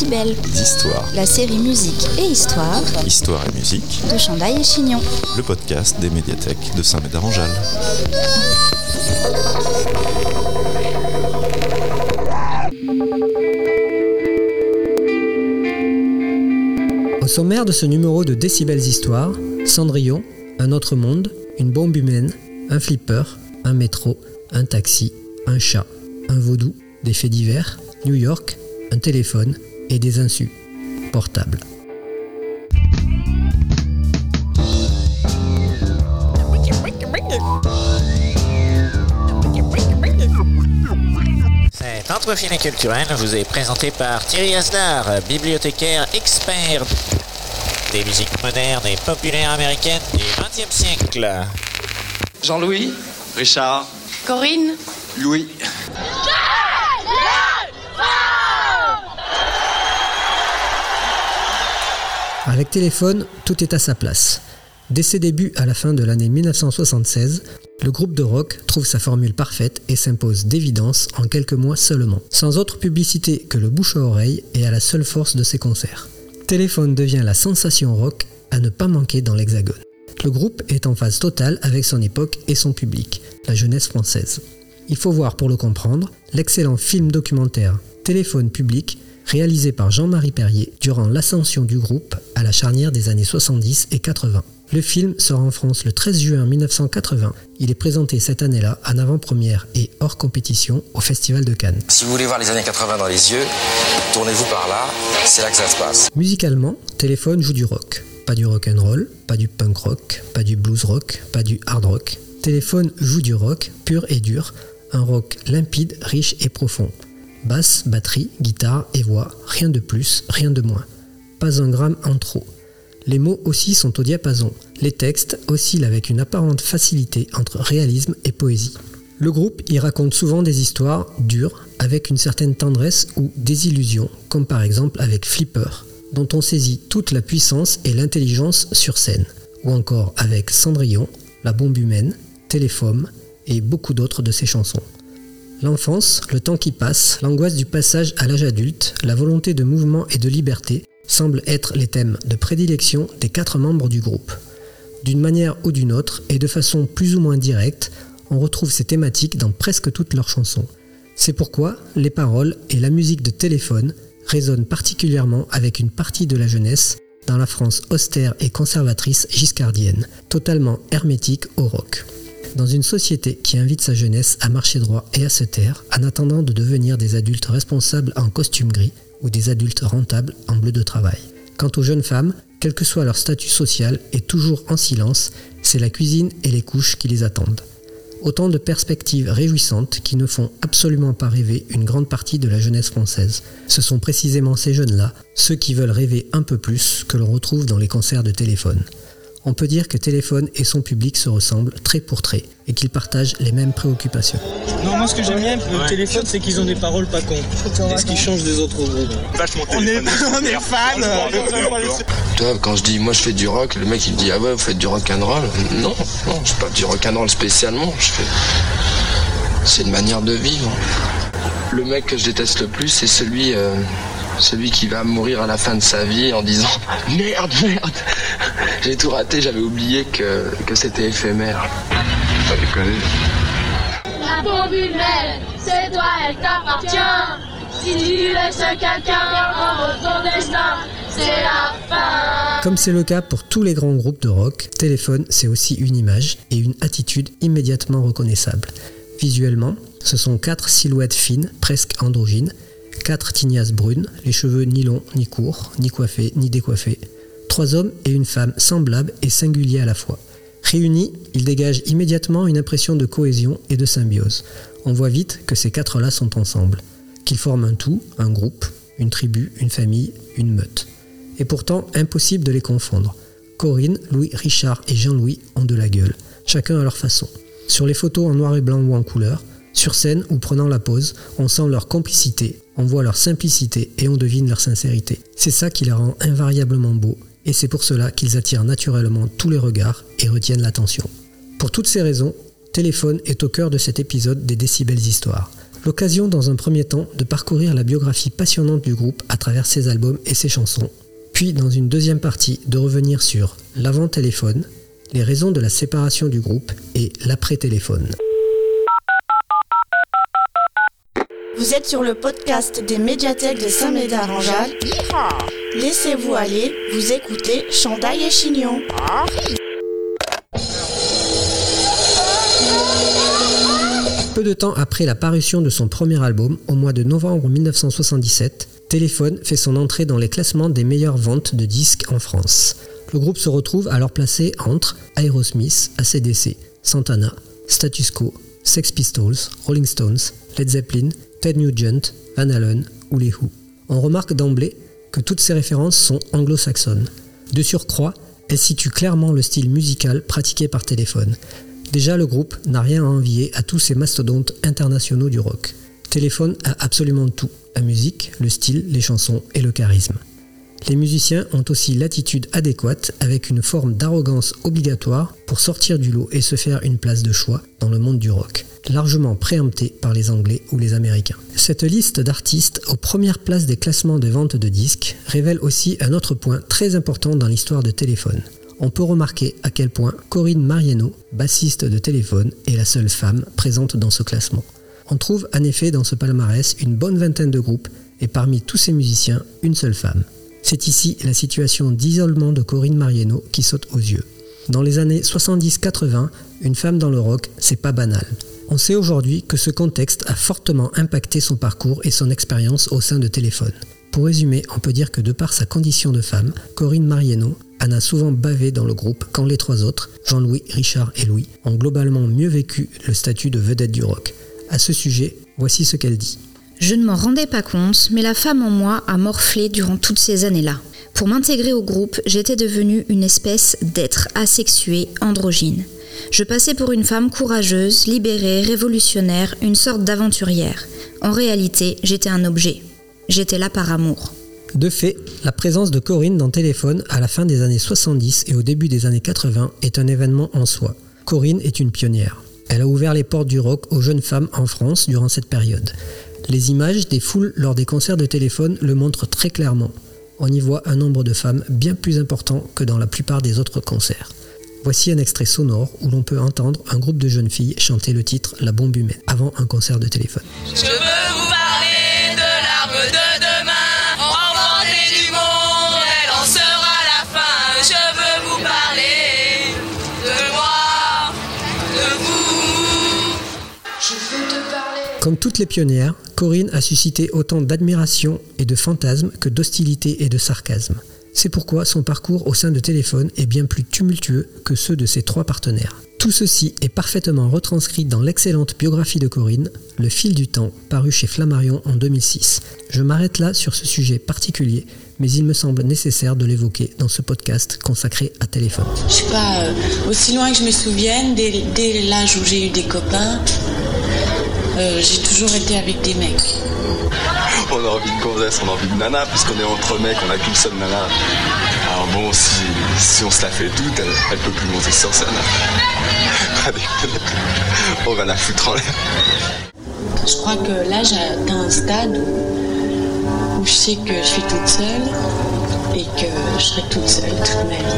Décibel. d'histoire. La série musique et histoire Histoire et musique, de Chandaille et Chignon. le podcast des médiathèques de Saint-Médard-en-Jalles. Au sommaire de ce numéro de Décibels Histoire, Cendrillon, un autre monde, une bombe humaine, un flipper, un métro, un taxi, un chat, un vaudou, des faits divers, New York, un téléphone et des insus portables. Cet entrefilé culturel vous est présenté par Thierry Asdar, bibliothécaire expert des musiques modernes et populaires américaines du XXe siècle. Jean-Louis Richard Corinne Louis Avec téléphone, tout est à sa place. Dès ses débuts à la fin de l'année 1976, le groupe de rock trouve sa formule parfaite et s'impose d'évidence en quelques mois seulement, sans autre publicité que le bouche à oreille et à la seule force de ses concerts. Téléphone devient la sensation rock à ne pas manquer dans l'Hexagone. Le groupe est en phase totale avec son époque et son public, la jeunesse française. Il faut voir pour le comprendre l'excellent film documentaire Téléphone public réalisé par Jean-Marie Perrier durant l'ascension du groupe à la charnière des années 70 et 80. Le film sort en France le 13 juin 1980. Il est présenté cette année-là en avant-première et hors compétition au Festival de Cannes. Si vous voulez voir les années 80 dans les yeux, tournez-vous par là, c'est là que ça se passe. Musicalement, Téléphone joue du rock. Pas du rock and roll, pas du punk rock, pas du blues rock, pas du hard rock. Téléphone joue du rock pur et dur, un rock limpide, riche et profond. Basse, batterie, guitare et voix, rien de plus, rien de moins. Pas un gramme en trop. Les mots aussi sont au diapason. Les textes oscillent avec une apparente facilité entre réalisme et poésie. Le groupe y raconte souvent des histoires dures, avec une certaine tendresse ou désillusion, comme par exemple avec Flipper, dont on saisit toute la puissance et l'intelligence sur scène, ou encore avec Cendrillon, La bombe humaine, Téléphone et beaucoup d'autres de ses chansons. L'enfance, le temps qui passe, l'angoisse du passage à l'âge adulte, la volonté de mouvement et de liberté semblent être les thèmes de prédilection des quatre membres du groupe. D'une manière ou d'une autre, et de façon plus ou moins directe, on retrouve ces thématiques dans presque toutes leurs chansons. C'est pourquoi les paroles et la musique de téléphone résonnent particulièrement avec une partie de la jeunesse dans la France austère et conservatrice giscardienne, totalement hermétique au rock. Dans une société qui invite sa jeunesse à marcher droit et à se taire, en attendant de devenir des adultes responsables en costume gris ou des adultes rentables en bleu de travail. Quant aux jeunes femmes, quel que soit leur statut social et toujours en silence, c'est la cuisine et les couches qui les attendent. Autant de perspectives réjouissantes qui ne font absolument pas rêver une grande partie de la jeunesse française. Ce sont précisément ces jeunes-là, ceux qui veulent rêver un peu plus, que l'on retrouve dans les concerts de téléphone. On peut dire que Téléphone et son public se ressemblent trait pour trait et qu'ils partagent les mêmes préoccupations. Non, moi ce que j'aime bien le téléphone, c'est qu'ils ont des paroles pas cons. C'est ce qui change des autres groupes. On est, on est fans Toi, quand je dis moi je fais du rock, le mec il me dit ah ouais vous faites du rock and roll? Non, non, je fais pas du rock and roll spécialement. Je fais, c'est une manière de vivre. Le mec que je déteste le plus, c'est celui, euh, celui qui va mourir à la fin de sa vie en disant merde, merde, j'ai tout raté, j'avais oublié que, que c'était éphémère. Pas déconner. La bombe humaine, c'est toi, elle t'appartient. Si tu laisses quelqu'un ton destin, c'est la fin. Comme c'est le cas pour tous les grands groupes de rock, Téléphone, c'est aussi une image et une attitude immédiatement reconnaissables. Visuellement, ce sont quatre silhouettes fines, presque androgynes, quatre tignasses brunes, les cheveux ni longs ni courts, ni coiffés ni décoiffés, trois hommes et une femme semblables et singuliers à la fois. Réunis, ils dégagent immédiatement une impression de cohésion et de symbiose. On voit vite que ces quatre-là sont ensemble, qu'ils forment un tout, un groupe, une tribu, une famille, une meute. Et pourtant, impossible de les confondre. Corinne, Louis, Richard et Jean-Louis ont de la gueule, chacun à leur façon. Sur les photos en noir et blanc ou en couleur, sur scène ou prenant la pause, on sent leur complicité, on voit leur simplicité et on devine leur sincérité. C'est ça qui les rend invariablement beaux, et c'est pour cela qu'ils attirent naturellement tous les regards et retiennent l'attention. Pour toutes ces raisons, Téléphone est au cœur de cet épisode des Décibels Histoires. L'occasion dans un premier temps de parcourir la biographie passionnante du groupe à travers ses albums et ses chansons, puis dans une deuxième partie de revenir sur l'avant-téléphone, les raisons de la séparation du groupe et l'après-téléphone. Vous êtes sur le podcast des médiathèques de Saint-Médard-en-Jalles. Laissez-vous aller, vous écoutez Chandail et Chignon. Peu de temps après la parution de son premier album, au mois de novembre 1977, Téléphone fait son entrée dans les classements des meilleures ventes de disques en France. Le groupe se retrouve alors placé entre Aerosmith, ACDC, Santana, Status Quo, Sex Pistols, Rolling Stones, Led Zeppelin, Ted Nugent, Van Halen ou les Who. On remarque d'emblée que toutes ces références sont anglo-saxonnes. De surcroît, elles situent clairement le style musical pratiqué par téléphone. Déjà, le groupe n'a rien à envier à tous ces mastodontes internationaux du rock. Téléphone a absolument tout, la musique, le style, les chansons et le charisme. Les musiciens ont aussi l'attitude adéquate avec une forme d'arrogance obligatoire pour sortir du lot et se faire une place de choix dans le monde du rock, largement préempté par les Anglais ou les Américains. Cette liste d'artistes aux premières places des classements de vente de disques révèle aussi un autre point très important dans l'histoire de Téléphone. On peut remarquer à quel point Corinne Mariano, bassiste de Téléphone, est la seule femme présente dans ce classement. On trouve en effet dans ce palmarès une bonne vingtaine de groupes et parmi tous ces musiciens, une seule femme. C'est ici la situation d'isolement de Corinne Mariano qui saute aux yeux. Dans les années 70-80, une femme dans le rock, c'est pas banal. On sait aujourd'hui que ce contexte a fortement impacté son parcours et son expérience au sein de Téléphone. Pour résumer, on peut dire que de par sa condition de femme, Corinne Mariano en a souvent bavé dans le groupe quand les trois autres, Jean-Louis, Richard et Louis, ont globalement mieux vécu le statut de vedette du rock. À ce sujet, voici ce qu'elle dit. Je ne m'en rendais pas compte, mais la femme en moi a morflé durant toutes ces années-là. Pour m'intégrer au groupe, j'étais devenue une espèce d'être asexué, androgyne. Je passais pour une femme courageuse, libérée, révolutionnaire, une sorte d'aventurière. En réalité, j'étais un objet. J'étais là par amour. De fait, la présence de Corinne dans Téléphone à la fin des années 70 et au début des années 80 est un événement en soi. Corinne est une pionnière. Elle a ouvert les portes du rock aux jeunes femmes en France durant cette période. Les images des foules lors des concerts de téléphone le montrent très clairement. On y voit un nombre de femmes bien plus important que dans la plupart des autres concerts. Voici un extrait sonore où l'on peut entendre un groupe de jeunes filles chanter le titre La bombe humaine avant un concert de téléphone. Je veux vous parler de l'arme de demain, enfantée du monde, elle en sera la fin. Je veux vous parler de moi, de vous. Je veux te parler. Comme toutes les pionnières, Corinne a suscité autant d'admiration et de fantasmes que d'hostilité et de sarcasme. C'est pourquoi son parcours au sein de Téléphone est bien plus tumultueux que ceux de ses trois partenaires. Tout ceci est parfaitement retranscrit dans l'excellente biographie de Corinne, Le fil du temps, paru chez Flammarion en 2006. Je m'arrête là sur ce sujet particulier, mais il me semble nécessaire de l'évoquer dans ce podcast consacré à Téléphone. Je sais pas, euh, aussi loin que je me souvienne, dès, dès l'âge où j'ai eu des copains, euh, j'ai toujours été avec des mecs. On a envie de gonzesse, on a envie de nana, puisqu'on est entre mecs, on n'a qu'une seule nana. Alors bon, si, si on se la fait toute, elle, elle peut plus monter sur scène. On va la foutre en l'air. Je crois que là, j'ai atteint un stade où je sais que je suis toute seule et que je serai toute seule toute ma vie.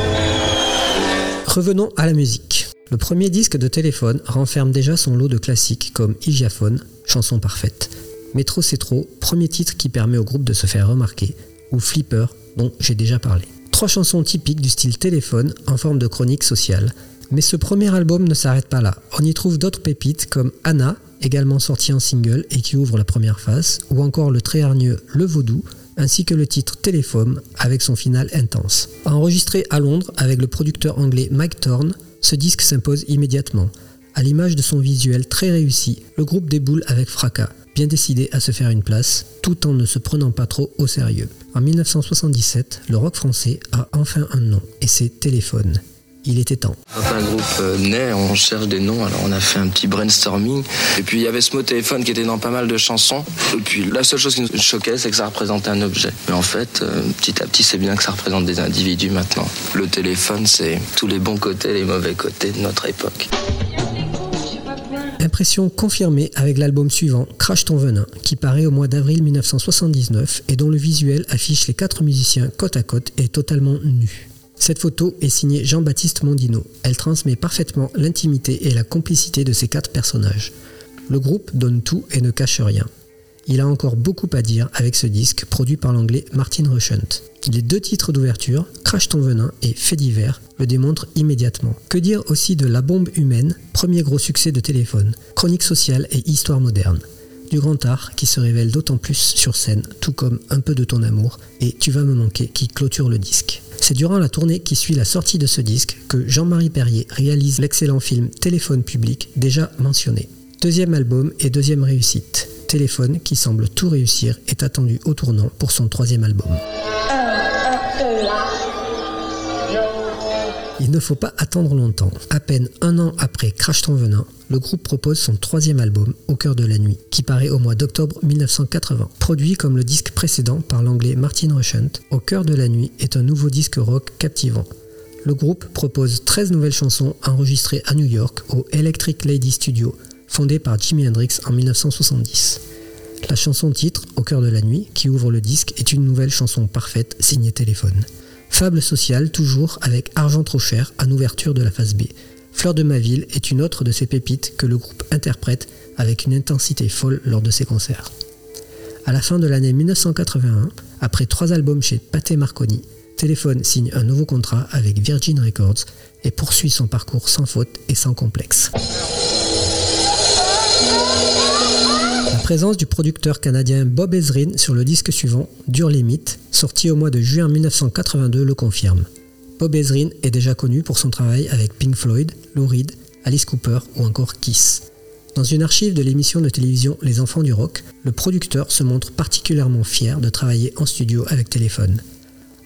Revenons à la musique. Le premier disque de téléphone renferme déjà son lot de classiques comme Hygiaphone, chanson parfaite, Métro c'est trop, premier titre qui permet au groupe de se faire remarquer, ou Flipper, dont j'ai déjà parlé. Trois chansons typiques du style téléphone en forme de chronique sociale. Mais ce premier album ne s'arrête pas là. On y trouve d'autres pépites comme Anna, également sortie en single et qui ouvre la première face, ou encore le très hargneux Le Vaudou, ainsi que le titre Téléphone avec son final intense. Enregistré à Londres avec le producteur anglais Mike Thorne, ce disque s'impose immédiatement. À l'image de son visuel très réussi, le groupe déboule avec fracas, bien décidé à se faire une place, tout en ne se prenant pas trop au sérieux. En 1977, le rock français a enfin un nom, et c'est Téléphone. Il était temps. Quand un groupe euh, naît, on cherche des noms, alors on a fait un petit brainstorming. Et puis il y avait ce mot téléphone qui était dans pas mal de chansons. Et puis la seule chose qui nous choquait, c'est que ça représentait un objet. Mais en fait, euh, petit à petit, c'est bien que ça représente des individus maintenant. Le téléphone, c'est tous les bons côtés, les mauvais côtés de notre époque. Impression confirmée avec l'album suivant, Crash ton venin, qui paraît au mois d'avril 1979 et dont le visuel affiche les quatre musiciens côte à côte et totalement nus. Cette photo est signée Jean-Baptiste Mondino. Elle transmet parfaitement l'intimité et la complicité de ces quatre personnages. Le groupe donne tout et ne cache rien. Il a encore beaucoup à dire avec ce disque produit par l'anglais Martin Rushent. Les deux titres d'ouverture, Crash ton venin et Fait divers, le démontrent immédiatement. Que dire aussi de La bombe humaine, premier gros succès de téléphone, chronique sociale et histoire moderne du grand art qui se révèle d'autant plus sur scène, tout comme Un peu de ton amour et Tu vas me manquer qui clôture le disque. C'est durant la tournée qui suit la sortie de ce disque que Jean-Marie Perrier réalise l'excellent film Téléphone public déjà mentionné. Deuxième album et deuxième réussite. Téléphone qui semble tout réussir est attendu au tournant pour son troisième album. Il ne faut pas attendre longtemps. À peine un an après Crash ton venin, le groupe propose son troisième album, Au cœur de la nuit, qui paraît au mois d'octobre 1980. Produit comme le disque précédent par l'anglais Martin Rushent, Au cœur de la nuit est un nouveau disque rock captivant. Le groupe propose 13 nouvelles chansons enregistrées à New York au Electric Lady Studio, fondé par Jimi Hendrix en 1970. La chanson titre, Au cœur de la nuit, qui ouvre le disque, est une nouvelle chanson parfaite signée Téléphone. Fable sociale, toujours avec Argent trop cher en ouverture de la phase B. Fleur de ma ville est une autre de ces pépites que le groupe interprète avec une intensité folle lors de ses concerts. À la fin de l'année 1981, après trois albums chez Pathé Marconi, Téléphone signe un nouveau contrat avec Virgin Records et poursuit son parcours sans faute et sans complexe. La présence du producteur canadien Bob Ezrin sur le disque suivant, Dure Limit, sorti au mois de juin 1982, le confirme. Bob Ezrin est déjà connu pour son travail avec Pink Floyd, Lou Reed, Alice Cooper ou encore Kiss. Dans une archive de l'émission de télévision Les Enfants du Rock, le producteur se montre particulièrement fier de travailler en studio avec Téléphone.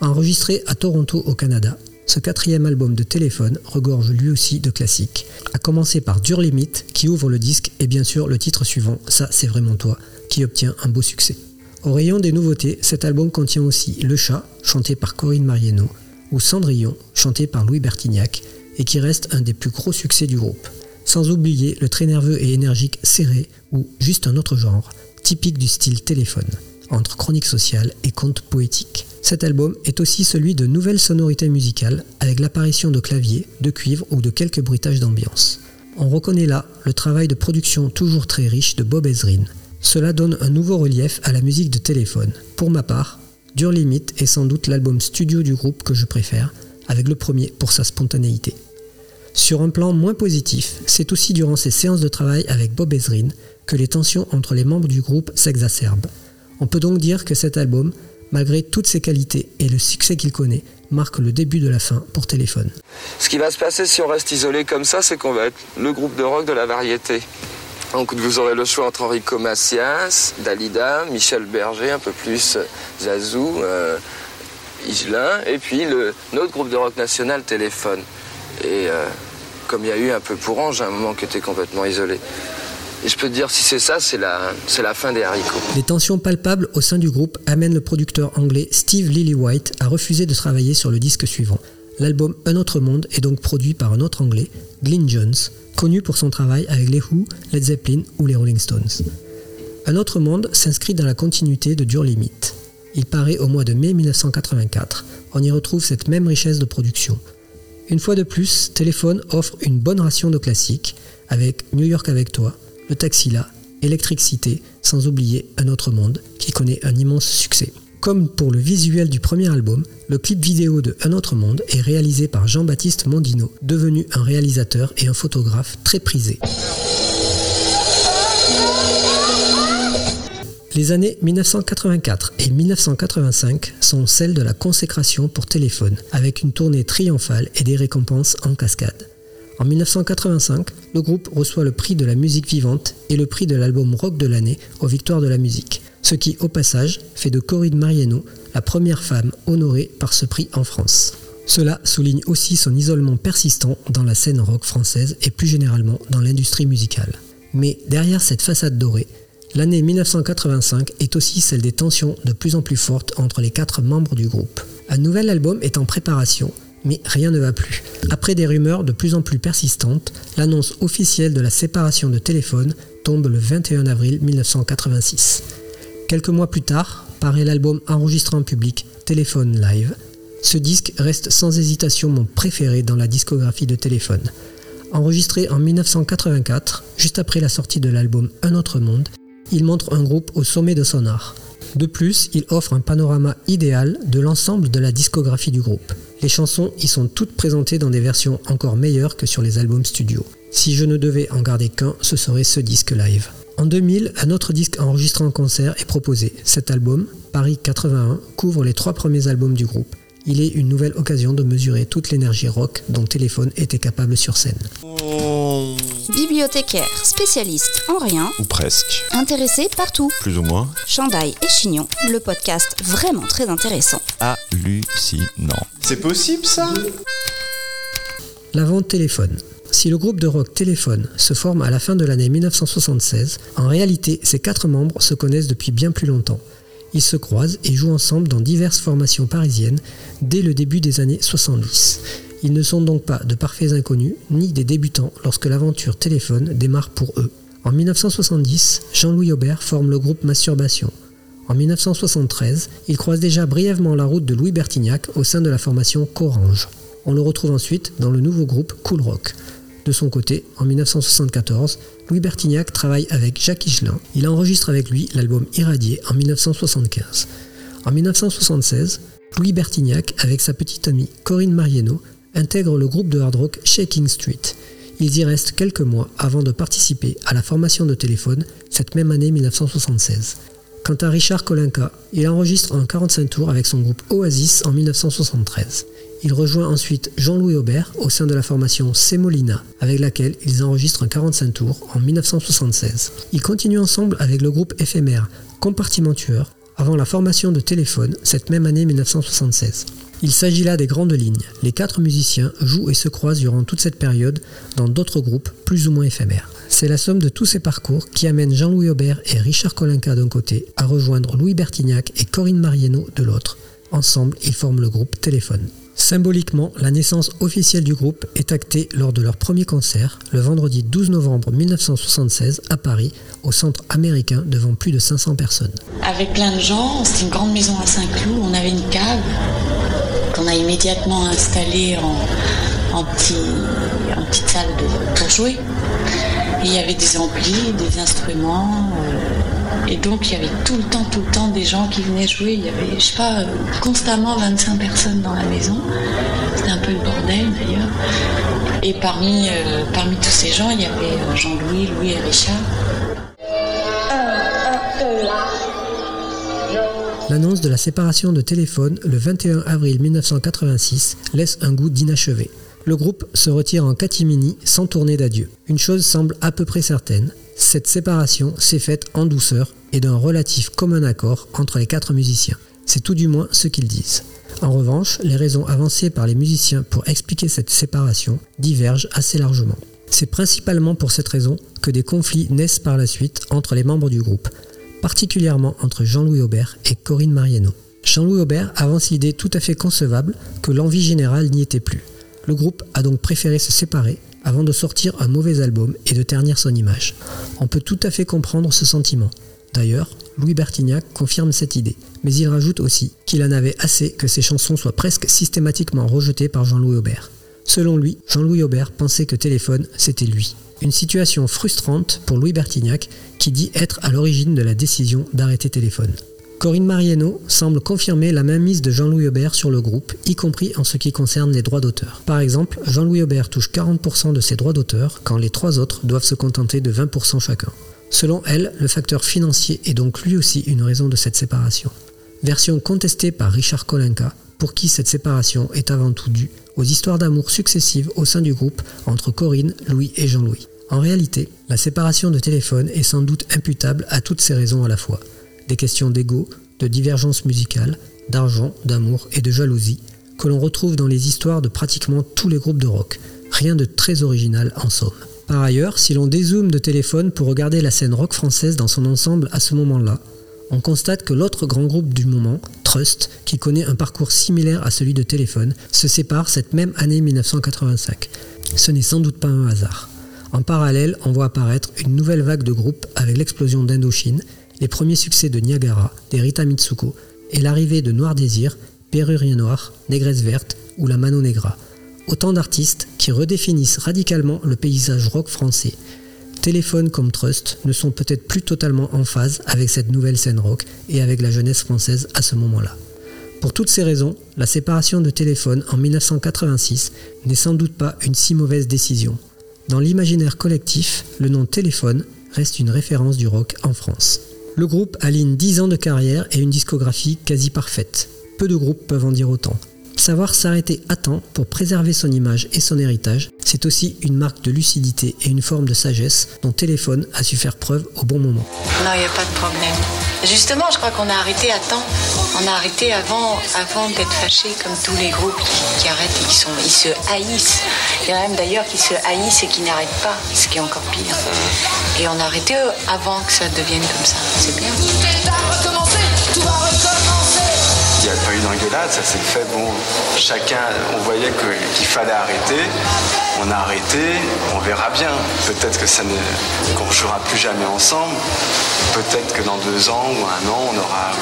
Enregistré à Toronto au Canada, ce quatrième album de téléphone regorge lui aussi de classiques, à commencer par Dur Limite qui ouvre le disque et bien sûr le titre suivant, Ça c'est vraiment toi, qui obtient un beau succès. Au rayon des nouveautés, cet album contient aussi Le Chat, chanté par Corinne Mariano, ou Cendrillon, chanté par Louis Bertignac, et qui reste un des plus gros succès du groupe. Sans oublier le très nerveux et énergique Serré, ou Juste un autre genre, typique du style téléphone, entre chronique sociale et conte poétique. Cet album est aussi celui de nouvelles sonorités musicales avec l'apparition de claviers, de cuivre ou de quelques bruitages d'ambiance. On reconnaît là le travail de production toujours très riche de Bob Ezrin. Cela donne un nouveau relief à la musique de téléphone. Pour ma part, Dur Limit est sans doute l'album studio du groupe que je préfère, avec le premier pour sa spontanéité. Sur un plan moins positif, c'est aussi durant ces séances de travail avec Bob Ezrin que les tensions entre les membres du groupe s'exacerbent. On peut donc dire que cet album malgré toutes ses qualités et le succès qu'il connaît, marque le début de la fin pour Téléphone. Ce qui va se passer si on reste isolé comme ça, c'est qu'on va être le groupe de rock de la variété. Donc vous aurez le choix entre Enrico Macias, Dalida, Michel Berger, un peu plus euh, Zazou, euh, Igelin, et puis le, notre groupe de rock national Téléphone. Et euh, comme il y a eu un peu pour Ange, un moment qui était complètement isolé. Et je peux te dire, si c'est ça, c'est la, c'est la fin des haricots. Les tensions palpables au sein du groupe amènent le producteur anglais Steve Lillywhite à refuser de travailler sur le disque suivant. L'album Un autre monde est donc produit par un autre anglais, Glyn Jones, connu pour son travail avec les Who, Led Zeppelin ou les Rolling Stones. Un autre monde s'inscrit dans la continuité de Dure Limit. Il paraît au mois de mai 1984. On y retrouve cette même richesse de production. Une fois de plus, Téléphone offre une bonne ration de classiques avec New York avec toi, le taxi là, Électricité, sans oublier Un autre monde, qui connaît un immense succès. Comme pour le visuel du premier album, le clip vidéo de Un autre monde est réalisé par Jean-Baptiste Mondino, devenu un réalisateur et un photographe très prisé. Les années 1984 et 1985 sont celles de la consécration pour téléphone, avec une tournée triomphale et des récompenses en cascade. En 1985, le groupe reçoit le prix de la musique vivante et le prix de l'album rock de l'année aux Victoires de la musique, ce qui, au passage, fait de Corinne Mariano la première femme honorée par ce prix en France. Cela souligne aussi son isolement persistant dans la scène rock française et plus généralement dans l'industrie musicale. Mais derrière cette façade dorée, l'année 1985 est aussi celle des tensions de plus en plus fortes entre les quatre membres du groupe. Un nouvel album est en préparation mais rien ne va plus. Après des rumeurs de plus en plus persistantes, l'annonce officielle de la séparation de Téléphone tombe le 21 avril 1986. Quelques mois plus tard, paraît l'album enregistré en public Téléphone Live. Ce disque reste sans hésitation mon préféré dans la discographie de Téléphone. Enregistré en 1984, juste après la sortie de l'album Un autre monde, il montre un groupe au sommet de son art. De plus, il offre un panorama idéal de l'ensemble de la discographie du groupe. Les chansons y sont toutes présentées dans des versions encore meilleures que sur les albums studio. Si je ne devais en garder qu'un, ce serait ce disque live. En 2000, un autre disque enregistré en concert est proposé. Cet album, Paris 81, couvre les trois premiers albums du groupe. Il est une nouvelle occasion de mesurer toute l'énergie rock dont Téléphone était capable sur scène. Bibliothécaire, spécialiste en rien, Ou presque. intéressé partout. Plus ou moins. Chandail et Chignon, le podcast vraiment très intéressant. Hallucinant. C'est possible ça? La vente téléphone. Si le groupe de rock Téléphone se forme à la fin de l'année 1976, en réalité, ses quatre membres se connaissent depuis bien plus longtemps. Ils se croisent et jouent ensemble dans diverses formations parisiennes dès le début des années 70. Ils ne sont donc pas de parfaits inconnus ni des débutants lorsque l'aventure Téléphone démarre pour eux. En 1970, Jean-Louis Aubert forme le groupe Masturbation. En 1973, il croise déjà brièvement la route de Louis Bertignac au sein de la formation Corange. On le retrouve ensuite dans le nouveau groupe Cool Rock. De son côté, en 1974, Louis Bertignac travaille avec Jacques Higelin. Il enregistre avec lui l'album Irradié en 1975. En 1976, Louis Bertignac, avec sa petite amie Corinne Marieno, intègre le groupe de hard rock Shaking Street. Ils y restent quelques mois avant de participer à la formation de Téléphone cette même année 1976. Quant à Richard Kolinka, il enregistre un 45 tours avec son groupe Oasis en 1973. Il rejoint ensuite Jean-Louis Aubert au sein de la formation Semolina, avec laquelle ils enregistrent un 45 tours en 1976. Ils continuent ensemble avec le groupe éphémère Compartimentueur avant la formation de Téléphone cette même année 1976. Il s'agit là des grandes lignes. Les quatre musiciens jouent et se croisent durant toute cette période dans d'autres groupes plus ou moins éphémères. C'est la somme de tous ces parcours qui amène Jean-Louis Aubert et Richard Kolinka d'un côté à rejoindre Louis Bertignac et Corinne Marieno de l'autre. Ensemble, ils forment le groupe Téléphone. Symboliquement, la naissance officielle du groupe est actée lors de leur premier concert, le vendredi 12 novembre 1976 à Paris, au centre américain devant plus de 500 personnes. Avec plein de gens, c'était une grande maison à Saint-Cloud, on avait une cave qu'on a immédiatement installée en, en, petit, en petite salle pour jouer. Il y avait des amplis, des instruments. euh, et donc il y avait tout le temps, tout le temps des gens qui venaient jouer. Il y avait, je sais pas, euh, constamment 25 personnes dans la maison. C'était un peu le bordel d'ailleurs. Et parmi, euh, parmi tous ces gens, il y avait Jean-Louis, Louis et Richard. L'annonce de la séparation de Téléphone le 21 avril 1986 laisse un goût d'inachevé. Le groupe se retire en catimini sans tourner d'adieu. Une chose semble à peu près certaine, cette séparation s'est faite en douceur et d'un relatif commun accord entre les quatre musiciens. C'est tout du moins ce qu'ils disent. En revanche, les raisons avancées par les musiciens pour expliquer cette séparation divergent assez largement. C'est principalement pour cette raison que des conflits naissent par la suite entre les membres du groupe, particulièrement entre Jean-Louis Aubert et Corinne Marieno. Jean-Louis Aubert avance l'idée tout à fait concevable que l'envie générale n'y était plus. Le groupe a donc préféré se séparer avant de sortir un mauvais album et de ternir son image. On peut tout à fait comprendre ce sentiment. D'ailleurs, Louis Bertignac confirme cette idée, mais il rajoute aussi qu'il en avait assez que ses chansons soient presque systématiquement rejetées par Jean-Louis Aubert. Selon lui, Jean-Louis Aubert pensait que Téléphone, c'était lui. Une situation frustrante pour Louis Bertignac qui dit être à l'origine de la décision d'arrêter Téléphone. Corinne Marieno semble confirmer la mainmise de Jean-Louis Aubert sur le groupe, y compris en ce qui concerne les droits d'auteur. Par exemple, Jean-Louis Aubert touche 40% de ses droits d'auteur, quand les trois autres doivent se contenter de 20% chacun. Selon elle, le facteur financier est donc lui aussi une raison de cette séparation. Version contestée par Richard Kolinka, pour qui cette séparation est avant tout due aux histoires d'amour successives au sein du groupe entre Corinne, Louis et Jean-Louis. En réalité, la séparation de téléphone est sans doute imputable à toutes ces raisons à la fois. Des questions d'ego, de divergence musicale, d'argent, d'amour et de jalousie, que l'on retrouve dans les histoires de pratiquement tous les groupes de rock. Rien de très original en somme. Par ailleurs, si l'on dézoome de téléphone pour regarder la scène rock française dans son ensemble à ce moment-là, on constate que l'autre grand groupe du moment, Qui connaît un parcours similaire à celui de Téléphone, se sépare cette même année 1985. Ce n'est sans doute pas un hasard. En parallèle, on voit apparaître une nouvelle vague de groupes avec l'explosion d'Indochine, les premiers succès de Niagara, des Rita Mitsuko, et l'arrivée de Noir Désir, Perrurien Noir, Négresse Verte ou la Mano Negra. Autant d'artistes qui redéfinissent radicalement le paysage rock français. Téléphone comme Trust ne sont peut-être plus totalement en phase avec cette nouvelle scène rock et avec la jeunesse française à ce moment-là. Pour toutes ces raisons, la séparation de Téléphone en 1986 n'est sans doute pas une si mauvaise décision. Dans l'imaginaire collectif, le nom Téléphone reste une référence du rock en France. Le groupe aligne 10 ans de carrière et une discographie quasi parfaite. Peu de groupes peuvent en dire autant. Savoir s'arrêter à temps pour préserver son image et son héritage, c'est aussi une marque de lucidité et une forme de sagesse dont Téléphone a su faire preuve au bon moment. Non, il n'y a pas de problème. Justement, je crois qu'on a arrêté à temps. On a arrêté avant, avant d'être fâchés comme tous les groupes qui, qui arrêtent et qui sont, ils se haïssent. Il y en a même d'ailleurs qui se haïssent et qui n'arrêtent pas, ce qui est encore pire. Et on a arrêté avant que ça devienne comme ça. C'est bien. Ça s'est fait. Bon, chacun, on voyait qu'il fallait arrêter. On a arrêté, on verra bien. Peut-être que ça ne, qu'on jouera plus jamais ensemble. Peut-être que dans deux ans ou un an, on aura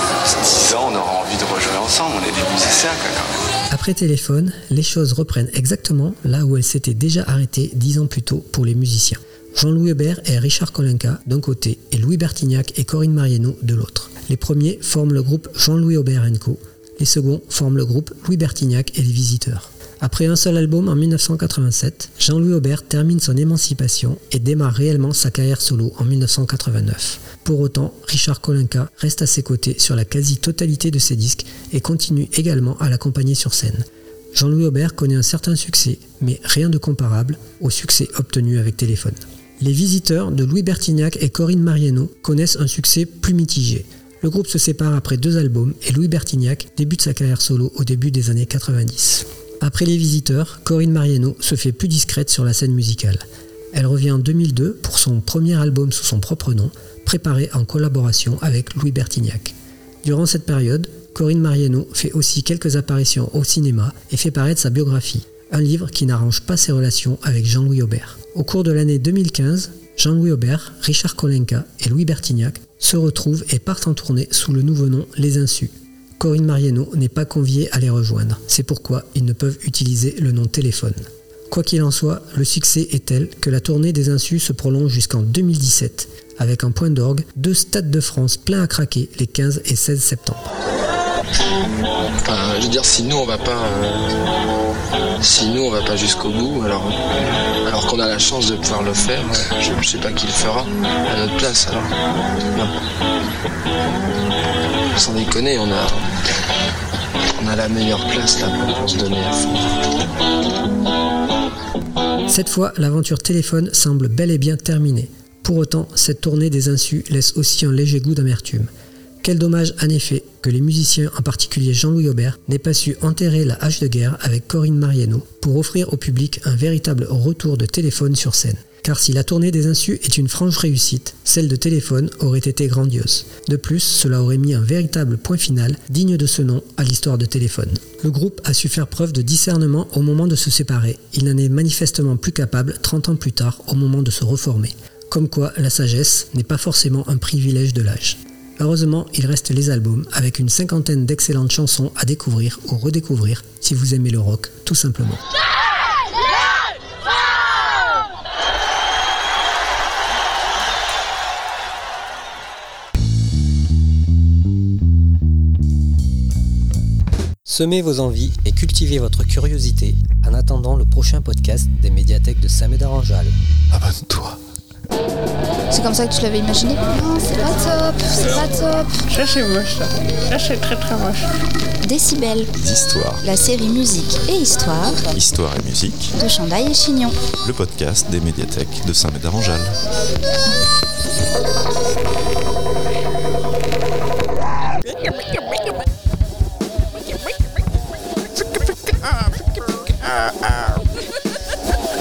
dix ans, on aura envie de rejouer ensemble. On est des musiciens, quoi, quand même. Après Téléphone, les choses reprennent exactement là où elles s'étaient déjà arrêtées dix ans plus tôt pour les musiciens. Jean-Louis Aubert et Richard Kolinka d'un côté et Louis Bertignac et Corinne Mariano de l'autre. Les premiers forment le groupe Jean-Louis Aubert Co. Les seconds forment le groupe Louis Bertignac et les Visiteurs. Après un seul album en 1987, Jean-Louis Aubert termine son émancipation et démarre réellement sa carrière solo en 1989. Pour autant, Richard Kolinka reste à ses côtés sur la quasi-totalité de ses disques et continue également à l'accompagner sur scène. Jean-Louis Aubert connaît un certain succès, mais rien de comparable au succès obtenu avec Téléphone. Les visiteurs de Louis Bertignac et Corinne Mariano connaissent un succès plus mitigé. Le groupe se sépare après deux albums et Louis Bertignac débute sa carrière solo au début des années 90. Après les visiteurs, Corinne Mariano se fait plus discrète sur la scène musicale. Elle revient en 2002 pour son premier album sous son propre nom, préparé en collaboration avec Louis Bertignac. Durant cette période, Corinne Mariano fait aussi quelques apparitions au cinéma et fait paraître sa biographie, un livre qui n'arrange pas ses relations avec Jean-Louis Aubert. Au cours de l'année 2015, Jean-Louis Aubert, Richard Kolenka et Louis Bertignac se retrouvent et partent en tournée sous le nouveau nom Les Insus. Corinne Mariano n'est pas conviée à les rejoindre, c'est pourquoi ils ne peuvent utiliser le nom téléphone. Quoi qu'il en soit, le succès est tel que la tournée des Insus se prolonge jusqu'en 2017, avec en point d'orgue deux stades de France pleins à craquer les 15 et 16 septembre. Enfin, je veux dire, si nous on va pas, euh, si nous on va pas jusqu'au bout, alors, alors qu'on a la chance de pouvoir le faire, je, je sais pas qui le fera à notre place. Alors, non. Sans déconner, on a, on a la meilleure place là pour, pour se donner à fond. Cette fois, l'aventure téléphone semble bel et bien terminée. Pour autant, cette tournée des insus laisse aussi un léger goût d'amertume. Quel dommage en effet que les musiciens, en particulier Jean-Louis Aubert, n'aient pas su enterrer la hache de guerre avec Corinne Mariano pour offrir au public un véritable retour de téléphone sur scène. Car si la tournée des insus est une franche réussite, celle de téléphone aurait été grandiose. De plus, cela aurait mis un véritable point final digne de ce nom à l'histoire de téléphone. Le groupe a su faire preuve de discernement au moment de se séparer. Il n'en est manifestement plus capable 30 ans plus tard au moment de se reformer. Comme quoi, la sagesse n'est pas forcément un privilège de l'âge. Heureusement, il reste les albums avec une cinquantaine d'excellentes chansons à découvrir ou redécouvrir si vous aimez le rock, tout simplement. Semez vos envies et cultivez votre curiosité en attendant le prochain podcast des médiathèques de Saint-Médard-en-Jalles. Abonne-toi. C'est comme ça que tu l'avais imaginé Non, c'est pas top, c'est pas top. Ça, c'est moche, ça. Ça, c'est très très moche. Décibel. D'histoire. La série musique et histoire. Histoire et musique. De Chandaille et Chignon. Le podcast des médiathèques de Saint-Médard-en-Jalles. ah, ah. ah.